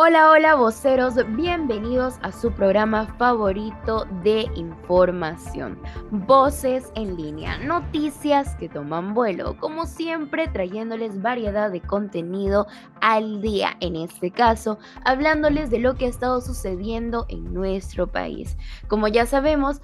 Hola, hola voceros, bienvenidos a su programa favorito de información. Voces en línea, noticias que toman vuelo, como siempre trayéndoles variedad de contenido al día, en este caso hablándoles de lo que ha estado sucediendo en nuestro país. Como ya sabemos,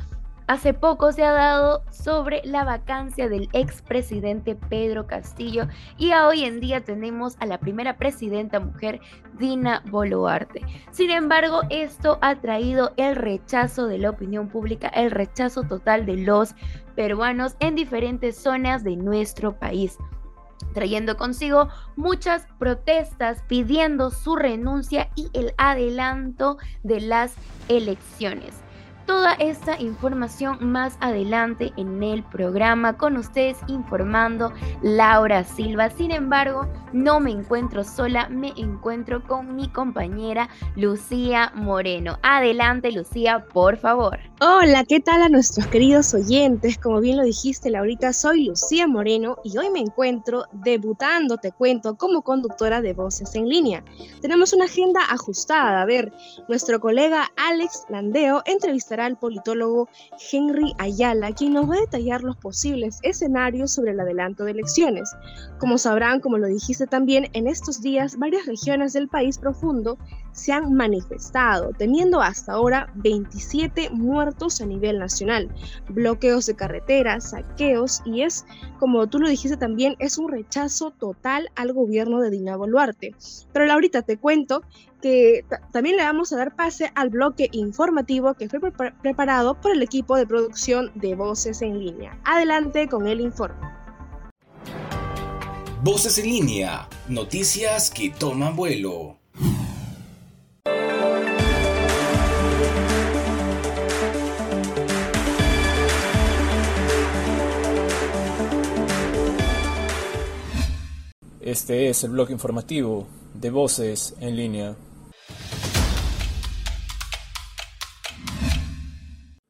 Hace poco se ha dado sobre la vacancia del expresidente Pedro Castillo y hoy en día tenemos a la primera presidenta mujer, Dina Boluarte. Sin embargo, esto ha traído el rechazo de la opinión pública, el rechazo total de los peruanos en diferentes zonas de nuestro país trayendo consigo muchas protestas pidiendo su renuncia y el adelanto de las elecciones toda esta información más adelante en el programa con ustedes informando Laura Silva. Sin embargo, no me encuentro sola, me encuentro con mi compañera Lucía Moreno. Adelante Lucía, por favor. Hola, ¿qué tal a nuestros queridos oyentes? Como bien lo dijiste Laurita, soy Lucía Moreno y hoy me encuentro debutando, te cuento, como conductora de Voces en Línea. Tenemos una agenda ajustada. A ver, nuestro colega Alex Landeo entrevistará al politólogo Henry Ayala, quien nos va a detallar los posibles escenarios sobre el adelanto de elecciones. Como sabrán, como lo dijiste también, en estos días varias regiones del país profundo se han manifestado, teniendo hasta ahora 27 muertos a nivel nacional, bloqueos de carreteras, saqueos y es, como tú lo dijiste también, es un rechazo total al gobierno de Dina Boluarte. Pero ahorita te cuento que también le vamos a dar pase al bloque informativo que fue preparado por el equipo de producción de Voces en Línea. Adelante con el informe. Voces en Línea, noticias que toman vuelo. Este es el bloque informativo de Voces en línea.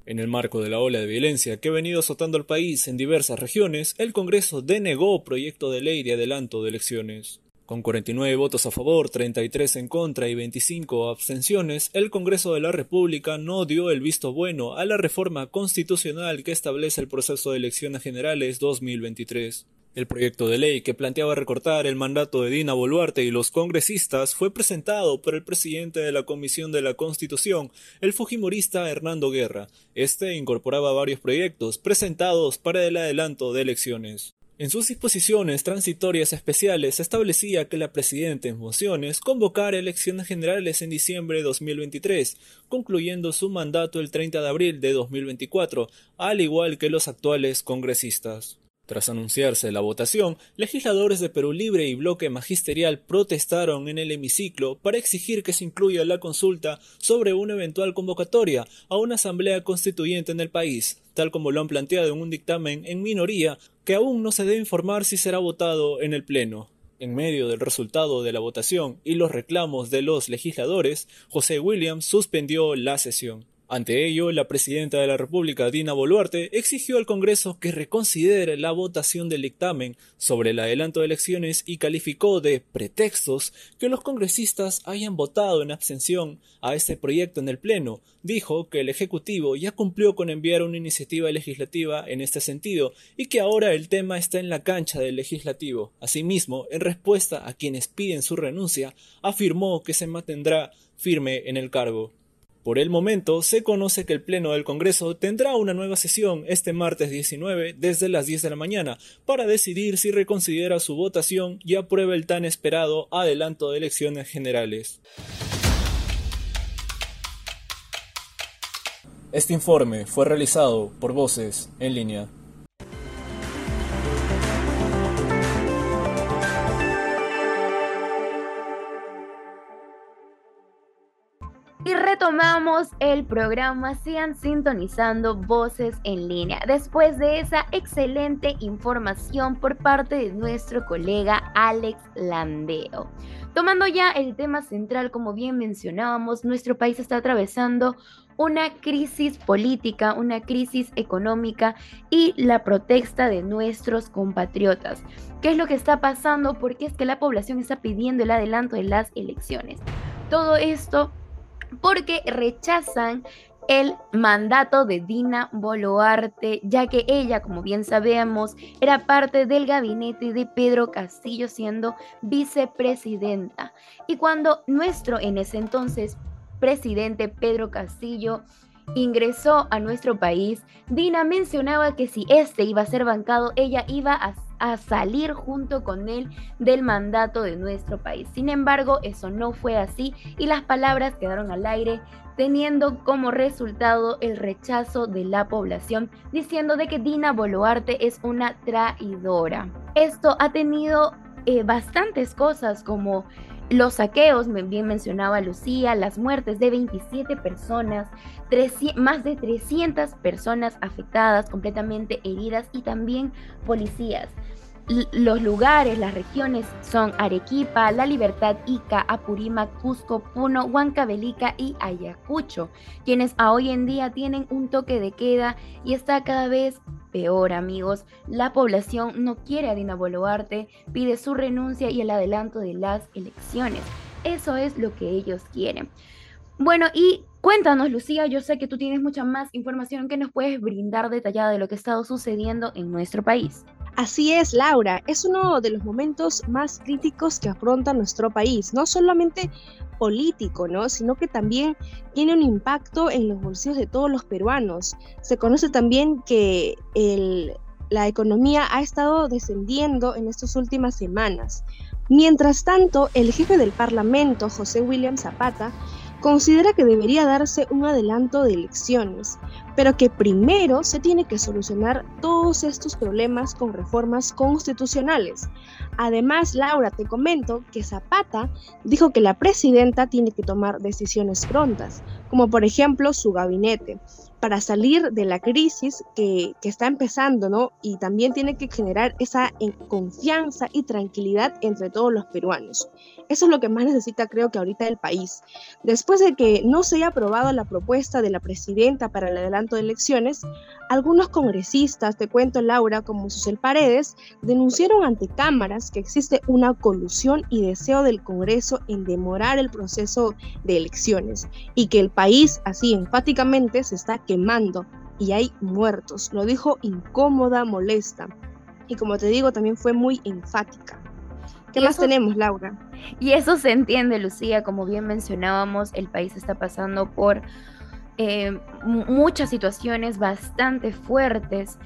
En el marco de la ola de violencia que ha venido azotando al país en diversas regiones, el Congreso denegó proyecto de ley de adelanto de elecciones. Con 49 votos a favor, 33 en contra y 25 abstenciones, el Congreso de la República no dio el visto bueno a la reforma constitucional que establece el proceso de elecciones generales 2023. El proyecto de ley que planteaba recortar el mandato de Dina Boluarte y los congresistas fue presentado por el presidente de la Comisión de la Constitución, el fujimorista Hernando Guerra. Este incorporaba varios proyectos presentados para el adelanto de elecciones. En sus disposiciones transitorias especiales establecía que la presidenta en funciones convocara elecciones generales en diciembre de 2023, concluyendo su mandato el 30 de abril de 2024, al igual que los actuales congresistas. Tras anunciarse la votación, legisladores de Perú Libre y Bloque Magisterial protestaron en el hemiciclo para exigir que se incluya la consulta sobre una eventual convocatoria a una asamblea constituyente en el país, tal como lo han planteado en un dictamen en minoría que aún no se debe informar si será votado en el Pleno. En medio del resultado de la votación y los reclamos de los legisladores, José Williams suspendió la sesión. Ante ello, la presidenta de la República, Dina Boluarte, exigió al Congreso que reconsidere la votación del dictamen sobre el adelanto de elecciones y calificó de pretextos que los congresistas hayan votado en abstención a este proyecto en el Pleno. Dijo que el Ejecutivo ya cumplió con enviar una iniciativa legislativa en este sentido y que ahora el tema está en la cancha del Legislativo. Asimismo, en respuesta a quienes piden su renuncia, afirmó que se mantendrá firme en el cargo. Por el momento, se conoce que el Pleno del Congreso tendrá una nueva sesión este martes 19 desde las 10 de la mañana para decidir si reconsidera su votación y aprueba el tan esperado adelanto de elecciones generales. Este informe fue realizado por Voces en línea. Y retomamos el programa, sigan sintonizando Voces en línea. Después de esa excelente información por parte de nuestro colega Alex Landeo. Tomando ya el tema central, como bien mencionábamos, nuestro país está atravesando una crisis política, una crisis económica y la protesta de nuestros compatriotas. ¿Qué es lo que está pasando? Porque es que la población está pidiendo el adelanto de las elecciones. Todo esto porque rechazan el mandato de Dina Boluarte, ya que ella, como bien sabemos, era parte del gabinete de Pedro Castillo siendo vicepresidenta. Y cuando nuestro en ese entonces presidente Pedro Castillo ingresó a nuestro país, Dina mencionaba que si este iba a ser bancado, ella iba a, a, salir junto con él del mandato de nuestro país. Sin embargo, eso no fue así y las palabras quedaron al aire, teniendo como resultado el rechazo de la población, diciendo de que Dina Boluarte es una traidora. Esto ha tenido eh, bastantes cosas como los saqueos, bien mencionaba Lucía, las muertes de 27 personas, más de 300 personas afectadas, completamente heridas y también policías. Los lugares, las regiones son Arequipa, La Libertad, Ica, Apurímac, Cusco, Puno, Huancavelica y Ayacucho, quienes a hoy en día tienen un toque de queda y está cada vez peor, amigos. La población no quiere a Dina Boluarte, pide su renuncia y el adelanto de las elecciones. Eso es lo que ellos quieren. Bueno, y cuéntanos, Lucía, yo sé que tú tienes mucha más información que nos puedes brindar detallada de lo que ha estado sucediendo en nuestro país. Así es, Laura, es uno de los momentos más críticos que afronta nuestro país, no solamente político, ¿no? sino que también tiene un impacto en los bolsillos de todos los peruanos. Se conoce también que la economía ha estado descendiendo en estas últimas semanas. Mientras tanto, el jefe del Parlamento, José William Zapata, considera que debería darse un adelanto de elecciones, pero que primero se tiene que solucionar todos estos problemas con reformas constitucionales. Además, Laura, te comento que Zapata dijo que la presidenta tiene que tomar decisiones prontas, como por ejemplo su gabinete, para salir de la crisis que, está empezando, ¿no? Y también tiene que generar esa eh, confianza y tranquilidad entre todos los peruanos. Eso es lo que más necesita, creo que ahorita el país. Después de que no se haya aprobado la propuesta de la presidenta para el adelanto de elecciones, algunos congresistas, te cuento Laura, como Susel Paredes, denunciaron ante cámaras que existe una colusión y deseo del Congreso en demorar el proceso de elecciones y que el país así enfáticamente se está quemando y hay muertos. Lo dijo incómoda, molesta. Y como te digo, también fue muy enfática. ¿Qué más tenemos, Laura? Y eso se entiende, Lucía. Como bien mencionábamos, el país está pasando por eh, muchas situaciones bastante fuertes.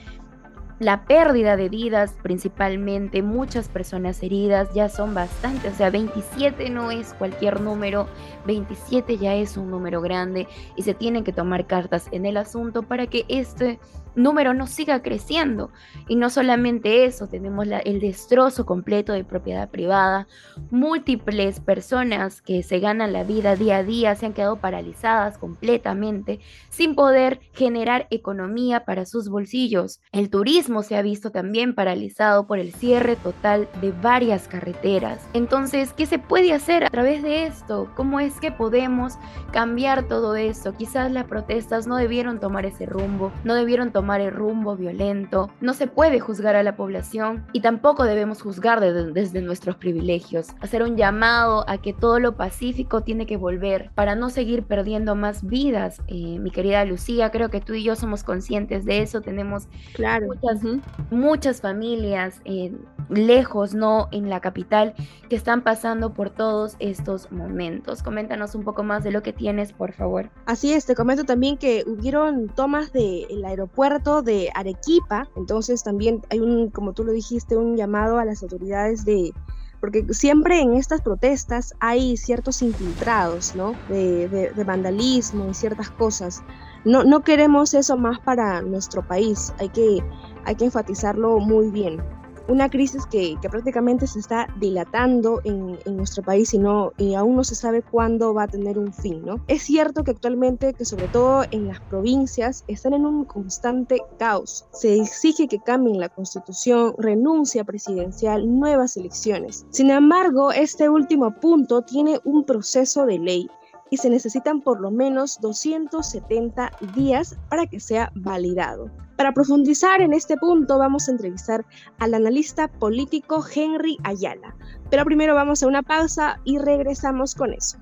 La pérdida de vidas principalmente, muchas personas heridas, ya son bastantes, o sea, 27 no es cualquier número, 27 ya es un número grande y se tienen que tomar cartas en el asunto para que este número no siga creciendo. Y no solamente eso, tenemos el destrozo completo de propiedad privada, múltiples personas que se ganan la vida día a día se han quedado paralizadas completamente sin poder generar economía para sus bolsillos. El turismo se ha visto también paralizado por el cierre total de varias carreteras. Entonces, ¿qué se puede hacer a través de esto? ¿Cómo es que podemos cambiar todo esto? Quizás las protestas no debieron tomar ese rumbo, no debieron tomar el rumbo violento. No se puede juzgar a la población y tampoco debemos juzgar desde nuestros privilegios. Hacer un llamado a que todo lo pacífico tiene que volver para no seguir perdiendo más vidas. Eh, mi querida Lucía, creo que tú y yo somos conscientes de eso. Tenemos claro. muchas, muchas familias eh, lejos, no en la capital, que están pasando por todos estos momentos. Coméntanos un poco más de lo que tienes, por favor. Así es, te comento también que hubieron tomas del aeropuerto de Arequipa, entonces también hay un, como tú lo dijiste, un llamado a las autoridades de, porque siempre en estas protestas hay ciertos infiltrados, ¿no? De, vandalismo y ciertas cosas. No, no queremos eso más para nuestro país, hay que, hay que enfatizarlo muy bien una crisis que, prácticamente se está dilatando en, nuestro país y, no, y aún no se sabe cuándo va a tener un fin. Es cierto que actualmente, que sobre todo en las provincias, están en un constante caos. Se exige que cambien la constitución, renuncia presidencial, nuevas elecciones. Sin embargo, este último punto tiene un proceso de ley y se necesitan por lo menos 270 días para que sea validado. Para profundizar en este punto vamos a entrevistar al analista político Henry Ayala, pero primero vamos a una pausa y regresamos con eso.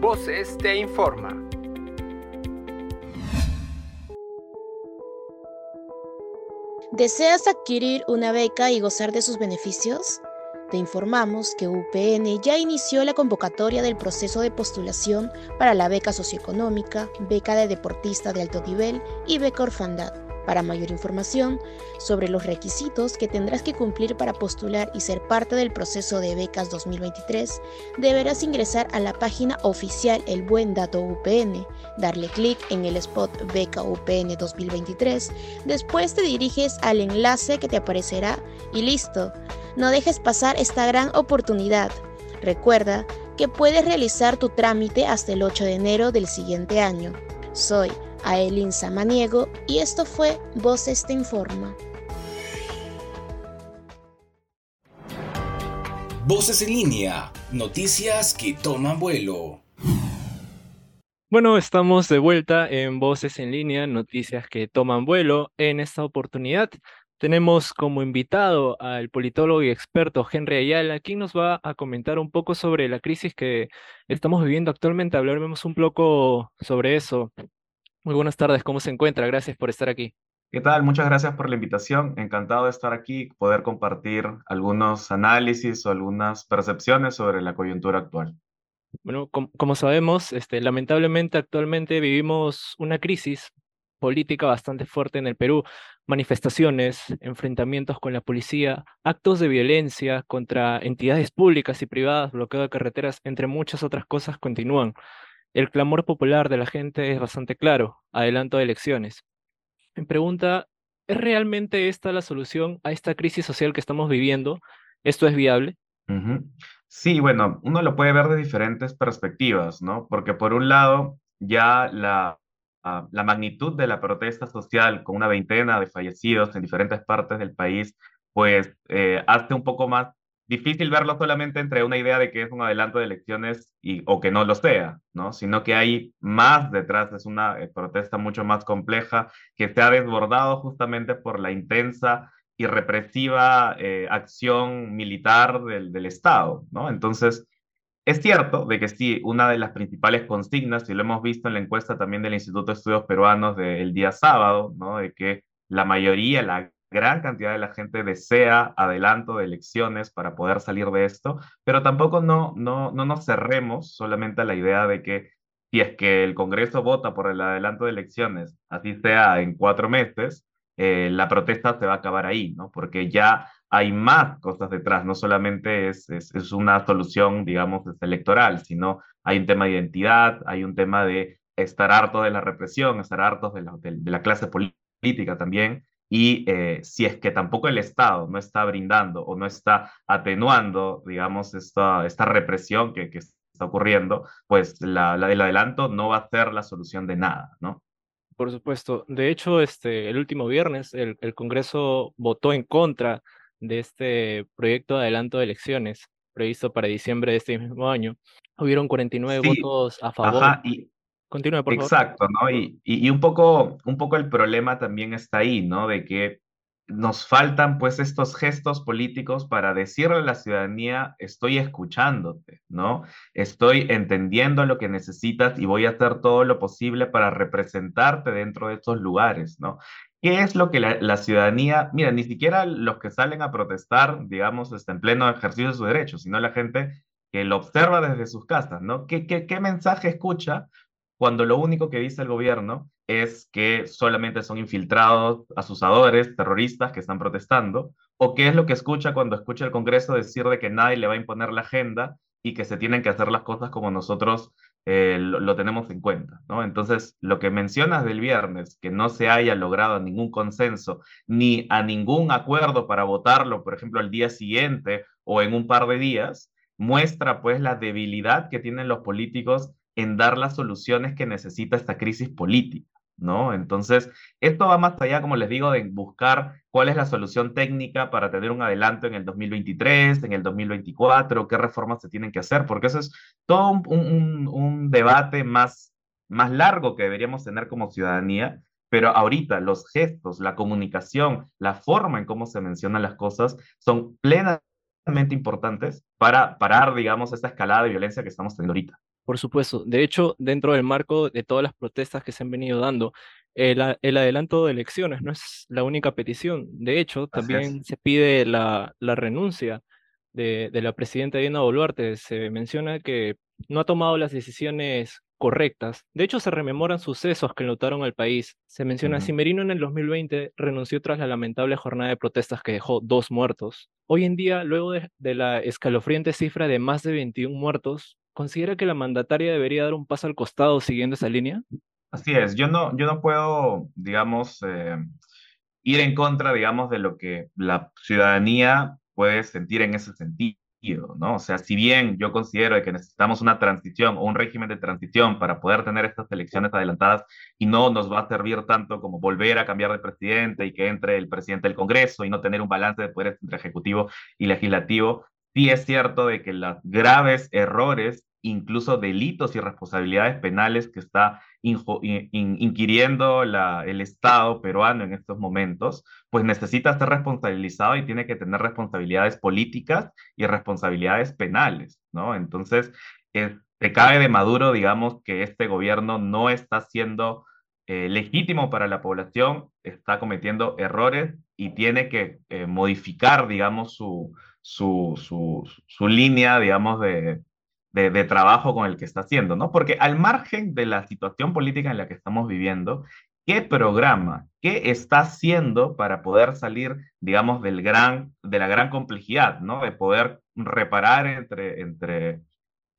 Voces te informa. ¿Deseas adquirir una beca y gozar de sus beneficios? Te informamos que UPN ya inició la convocatoria del proceso de postulación para la beca socioeconómica, beca de deportista de alto nivel y beca orfandad. Para mayor información sobre los requisitos que tendrás que cumplir para postular y ser parte del proceso de becas 2023, deberás ingresar a la página oficial El Buen Dato UPN, darle clic en el spot Beca UPN 2023, después te diriges al enlace que te aparecerá y listo. No dejes pasar esta gran oportunidad. Recuerda que puedes realizar tu trámite hasta el 8 de enero del siguiente año. Soy a Elin Samaniego y esto fue Voces te informa. Voces en línea, noticias que toman vuelo. Bueno, estamos de vuelta en Voces en línea, noticias que toman vuelo. En esta oportunidad tenemos como invitado al politólogo y experto Henry Ayala, quien nos va a comentar un poco sobre la crisis que estamos viviendo actualmente. Hablaremos un poco sobre eso. Muy buenas tardes, ¿cómo se encuentra? Gracias por estar aquí. ¿Qué tal? Muchas gracias por la invitación. Encantado de estar aquí, poder compartir algunos análisis o algunas percepciones sobre la coyuntura actual. Bueno, como, sabemos, este, lamentablemente actualmente vivimos una crisis política bastante fuerte en el Perú. Manifestaciones, enfrentamientos con la policía, actos de violencia contra entidades públicas y privadas, bloqueo de carreteras, entre muchas otras cosas continúan. El clamor popular de la gente es bastante claro, adelanto de elecciones. Me pregunta, ¿es realmente esta la solución a esta crisis social que estamos viviendo? ¿Esto es viable? Sí, bueno, uno lo puede ver de diferentes perspectivas, ¿no? Porque por un lado, ya la, la magnitud de la protesta social con una veintena de fallecidos en diferentes partes del país, pues eh, hace un poco más difícil verlo solamente entre una idea de que es un adelanto de elecciones y, o que no lo sea, ¿no? Sino que hay más detrás, es una eh, protesta mucho más compleja que se ha desbordado justamente por la intensa y represiva eh, acción militar del, del Estado, ¿no? Entonces, es cierto de que sí, una de las principales consignas, y lo hemos visto en la encuesta también del Instituto de Estudios Peruanos del día sábado, ¿no? De que la mayoría, la gran cantidad de la gente desea adelanto de elecciones para poder salir de esto, pero tampoco no, no, no nos cerremos solamente a la idea de que si es que el Congreso vota por el adelanto de elecciones, así sea en cuatro meses, eh, la protesta se va a acabar ahí, ¿no? Porque ya hay más cosas detrás, no solamente es, es, una solución, digamos, electoral, sino hay un tema de identidad, hay un tema de estar harto de la represión, estar hartos de de la clase política también, y eh, si es que tampoco el Estado no está brindando o no está atenuando, digamos, esta, esta represión que, que está ocurriendo, pues la, la, del adelanto no va a ser la solución de nada, ¿no? Por supuesto. De hecho, este, el último viernes el, el Congreso votó en contra de este proyecto de adelanto de elecciones previsto para diciembre de este mismo año. Hubieron 49 votos a favor. Ajá, y, Continúa, por Exacto, ¿no? Y, y, un, poco, un poco el problema también está ahí, ¿no? De que nos faltan pues estos gestos políticos para decirle a la ciudadanía, estoy escuchándote, ¿no? Estoy entendiendo lo que necesitas y voy a hacer todo lo posible para representarte dentro de estos lugares, ¿no? ¿Qué es lo que la, ciudadanía, mira, ni siquiera los que salen a protestar, digamos, está en pleno ejercicio de sus derechos, sino la gente que lo observa desde sus casas, ¿no? ¿Qué, qué, qué mensaje escucha cuando lo único que dice el gobierno es que solamente son infiltrados, asusadores, terroristas que están protestando, o qué es lo que escucha cuando escucha el Congreso decir de que nadie le va a imponer la agenda y que se tienen que hacer las cosas como nosotros eh, lo, tenemos en cuenta, ¿no? Entonces, lo que mencionas del viernes, que no se haya logrado ningún consenso ni a ningún acuerdo para votarlo, por ejemplo, al día siguiente o en un par de días, muestra pues la debilidad que tienen los políticos en dar las soluciones que necesita esta crisis política. ¿No? Entonces, esto va más allá, como les digo, de buscar cuál es la solución técnica para tener un adelanto en el 2023, en el 2024, qué reformas se tienen que hacer, porque eso es todo un, debate más, más largo que deberíamos tener como ciudadanía, pero ahorita los gestos, la comunicación, la forma en cómo se mencionan las cosas son plenamente importantes para parar, digamos, esta escalada de violencia que estamos teniendo ahorita. Por supuesto. De hecho, dentro del marco de todas las protestas que se han venido dando, el, adelanto de elecciones no es la única petición. De hecho, también se pide la, renuncia de, la presidenta Diana Boluarte. Se menciona que no ha tomado las decisiones correctas. De hecho, se rememoran sucesos que notaron al país. Se menciona, uh Merino en el 2020 renunció tras la lamentable jornada de protestas que dejó dos muertos. Hoy en día, luego de, de la escalofriante cifra de más de 21 muertos, ¿Considera que la mandataria debería dar un paso al costado siguiendo esa línea? Así es, yo no, yo no puedo, digamos, eh, ir en contra, digamos, de lo que la ciudadanía puede sentir en ese sentido, ¿no? O sea, si bien yo considero que necesitamos una transición o un régimen de transición para poder tener estas elecciones adelantadas y no nos va a servir tanto como volver a cambiar de presidente y que entre el presidente del Congreso y no tener un balance de poderes entre ejecutivo y legislativo, sí es cierto de que los graves errores incluso delitos y responsabilidades penales que está inquiriendo el Estado peruano en estos momentos, pues necesita ser responsabilizado y tiene que tener responsabilidades políticas y responsabilidades penales, ¿no? Entonces, eh, se cae de Maduro, digamos, que este gobierno no está siendo eh, legítimo para la población, está cometiendo errores y tiene que eh, modificar, digamos, su, su, su, su línea, digamos, de, de, trabajo con el que está haciendo, ¿no? Porque al margen de la situación política en la que estamos viviendo, ¿qué programa, qué está haciendo para poder salir, digamos, del gran, de la gran complejidad, ¿no? De poder reparar entre, entre,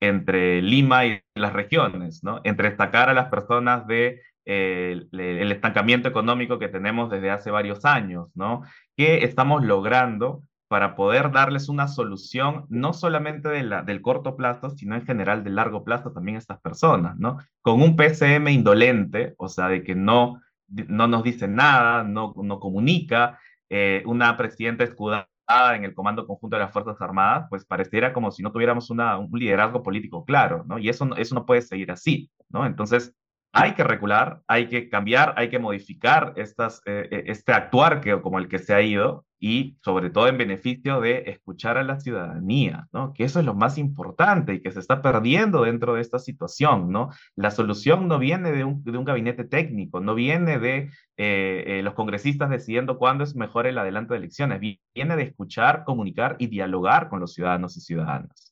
entre Lima y las regiones, ¿no? Entre destacar a las personas de eh, el estancamiento económico que tenemos desde hace varios años, ¿no? ¿Qué estamos logrando para poder darles una solución, no solamente de la, del corto plazo, sino en general del largo plazo también a estas personas, ¿no? Con un PCM indolente, o sea, de que no, no nos dice nada, no, no comunica, eh, una presidenta escudada en el Comando Conjunto de las Fuerzas Armadas, pues pareciera como si no tuviéramos una, un liderazgo político claro, ¿no? Y eso, eso no puede seguir así, ¿no? Entonces, hay que regular, hay que cambiar, hay que modificar estas, eh, eh, este actuar que, como el que se ha ido y sobre todo en beneficio de escuchar a la ciudadanía, ¿no? Que eso es lo más importante y que se está perdiendo dentro de esta situación, ¿no? La solución no viene de un, de un gabinete técnico, no viene de eh, los congresistas decidiendo cuándo es mejor el adelanto de elecciones, viene de escuchar, comunicar y dialogar con los ciudadanos y ciudadanas.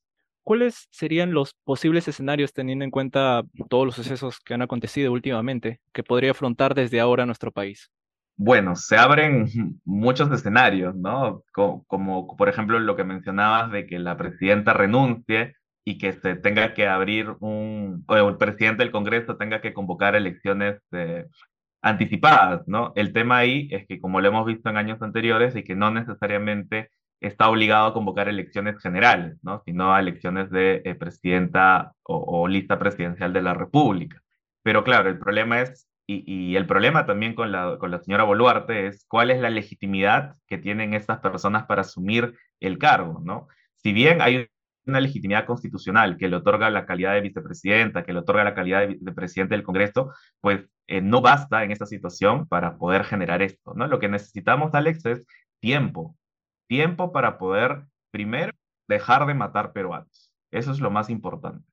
¿cuáles serían los posibles escenarios teniendo en cuenta todos los sucesos que han acontecido últimamente que podría afrontar desde ahora nuestro país? Bueno, se abren muchos escenarios, ¿no? Como, por ejemplo lo que mencionabas de que la presidenta renuncie y que se tenga que abrir un, o el presidente del Congreso tenga que convocar elecciones eh, anticipadas, ¿no? El tema ahí es que como lo hemos visto en años anteriores y que no necesariamente está obligado a convocar elecciones generales, ¿no? sino a elecciones de eh, presidenta o, lista presidencial de la República. Pero claro, el problema es, y, el problema también con la, con la señora Boluarte es cuál es la legitimidad que tienen estas personas para asumir el cargo, ¿no? Si bien hay una legitimidad constitucional que le otorga la calidad de vicepresidenta, que le otorga la calidad de, presidente del Congreso, pues eh, no basta en esta situación para poder generar esto, ¿no? Lo que necesitamos, Alex, es tiempo, Tiempo para poder, primero, dejar de matar peruanos. Eso es lo más importante.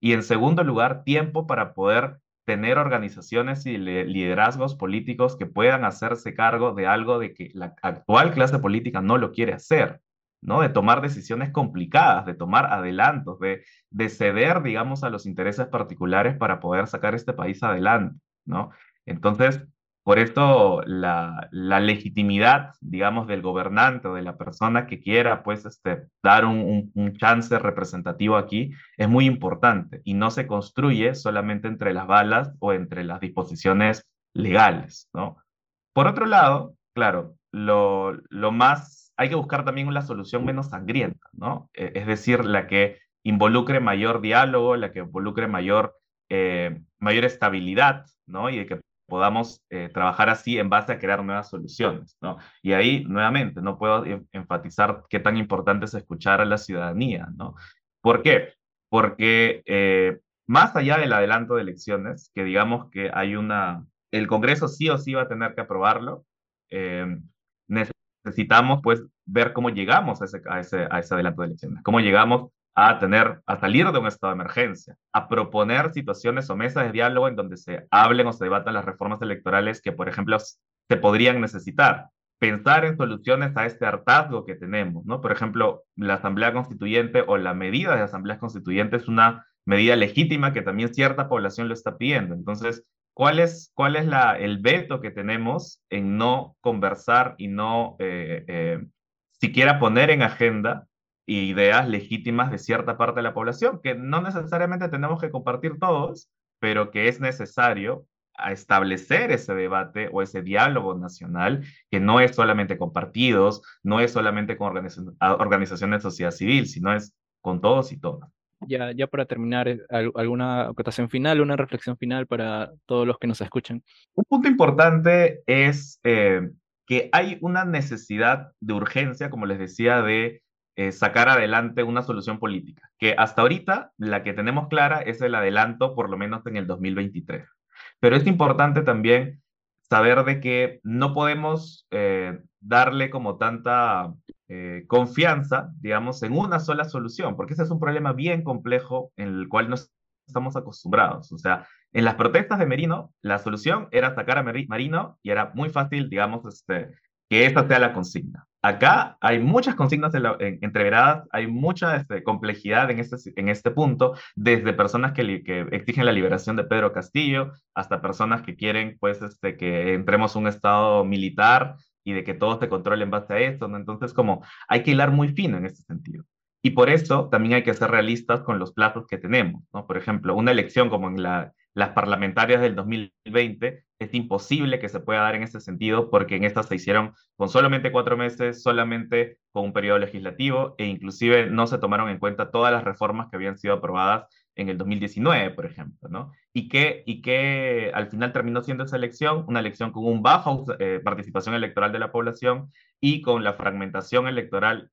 Y en segundo lugar, tiempo para poder tener organizaciones y liderazgos políticos que puedan hacerse cargo de algo de que la actual clase política no lo quiere hacer, ¿no? De tomar decisiones complicadas, de tomar adelantos, de, de ceder, digamos, a los intereses particulares para poder sacar este país adelante, ¿no? Entonces, por esto la, legitimidad, digamos, del gobernante o de la persona que quiera, pues, este, dar un, un, chance representativo aquí es muy importante y no se construye solamente entre las balas o entre las disposiciones legales, ¿no? Por otro lado, claro, lo, lo más, hay que buscar también una solución menos sangrienta, ¿no? E, es decir, la que involucre mayor diálogo, la que involucre mayor, eh, mayor estabilidad, ¿no? Y que podamos eh, trabajar así en base a crear nuevas soluciones, ¿no? Y ahí, nuevamente, no puedo enfatizar qué tan importante es escuchar a la ciudadanía, ¿no? ¿Por qué? Porque eh, más allá del adelanto de elecciones, que digamos que hay una, el Congreso sí o sí va a tener que aprobarlo, eh, necesitamos pues ver cómo llegamos a ese, a, ese, a ese adelanto de elecciones, cómo llegamos a tener, a salir de un estado de emergencia, a proponer situaciones o mesas de diálogo en donde se hablen o se debatan las reformas electorales que, por ejemplo, se podrían necesitar. Pensar en soluciones a este hartazgo que tenemos, ¿no? Por ejemplo, la Asamblea Constituyente o la medida de Asamblea Constituyente es una medida legítima que también cierta población lo está pidiendo. Entonces, ¿cuál es, cuál es la, el veto que tenemos en no conversar y no eh, eh, siquiera poner en agenda ideas legítimas de cierta parte de la población, que no necesariamente tenemos que compartir todos, pero que es necesario establecer ese debate o ese diálogo nacional, que no es solamente con partidos, no es solamente con organizaciones de sociedad civil, sino es con todos y todas. Ya, ya para terminar, eh, ¿alguna acotación final, una reflexión final para todos los que nos escuchan? Un punto importante es eh, que hay una necesidad de urgencia, como les decía, de eh, sacar adelante una solución política, que hasta ahorita la que tenemos clara es el adelanto, por lo menos en el 2023. Pero es importante también saber de que no podemos eh, darle como tanta eh, confianza, digamos, en una sola solución, porque ese es un problema bien complejo en el cual no estamos acostumbrados. O sea, en las protestas de Merino, la solución era sacar a Marino y era muy fácil, digamos, este, que esta sea la consigna. Acá hay muchas consignas entreveradas, hay mucha este, complejidad en este, en este punto, desde personas que, exigen la liberación de Pedro Castillo hasta personas que quieren pues, este, que entremos un estado militar y de que todo se controle en base a esto. Entonces, como hay que hilar muy fino en este sentido. Y por eso también hay que ser realistas con los plazos que tenemos. Por ejemplo, una elección como en la, las parlamentarias del 2020 es imposible que se pueda dar en ese sentido porque en estas se hicieron con solamente cuatro meses, solamente con un periodo legislativo e inclusive no se tomaron en cuenta todas las reformas que habían sido aprobadas en el 2019, por ejemplo, ¿no? Y que, y que al final terminó siendo esa elección, una elección con un bajo eh, participación electoral de la población y con la fragmentación electoral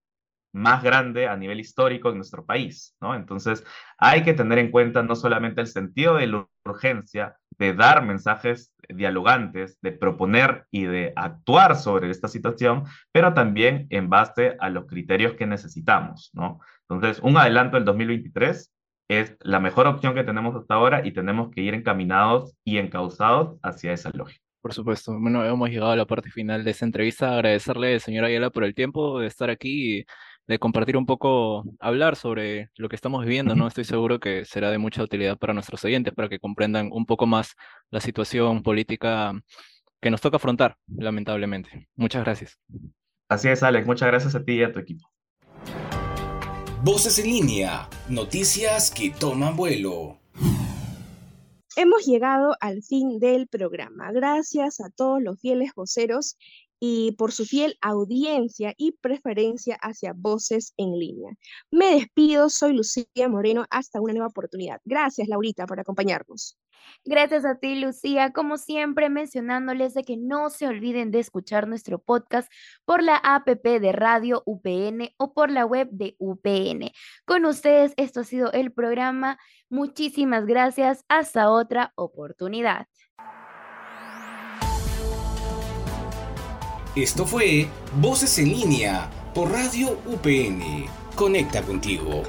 más grande a nivel histórico en nuestro país, ¿no? Entonces, hay que tener en cuenta no solamente el sentido de la urgencia de dar mensajes dialogantes, de proponer y de actuar sobre esta situación, pero también en base a los criterios que necesitamos, ¿no? Entonces, un adelanto del 2023 es la mejor opción que tenemos hasta ahora y tenemos que ir encaminados y encauzados hacia esa lógica. Por supuesto. Bueno, hemos llegado a la parte final de esta entrevista. Agradecerle, señora Ayala, por el tiempo de estar aquí y de compartir un poco, hablar sobre lo que estamos viviendo, ¿no? Estoy seguro que será de mucha utilidad para nuestros oyentes, para que comprendan un poco más la situación política que nos toca afrontar, lamentablemente. Muchas gracias. Así es, Alex. Muchas gracias a ti y a tu equipo. Voces en línea, noticias que toman vuelo. Hemos llegado al fin del programa. Gracias a todos los fieles voceros y por su fiel audiencia y preferencia hacia voces en línea. Me despido, soy Lucía Moreno, hasta una nueva oportunidad. Gracias, Laurita, por acompañarnos. Gracias a ti, Lucía. Como siempre, mencionándoles de que no se olviden de escuchar nuestro podcast por la APP de Radio UPN o por la web de UPN. Con ustedes, esto ha sido el programa. Muchísimas gracias. Hasta otra oportunidad. Esto fue Voces en línea por Radio UPN. Conecta contigo.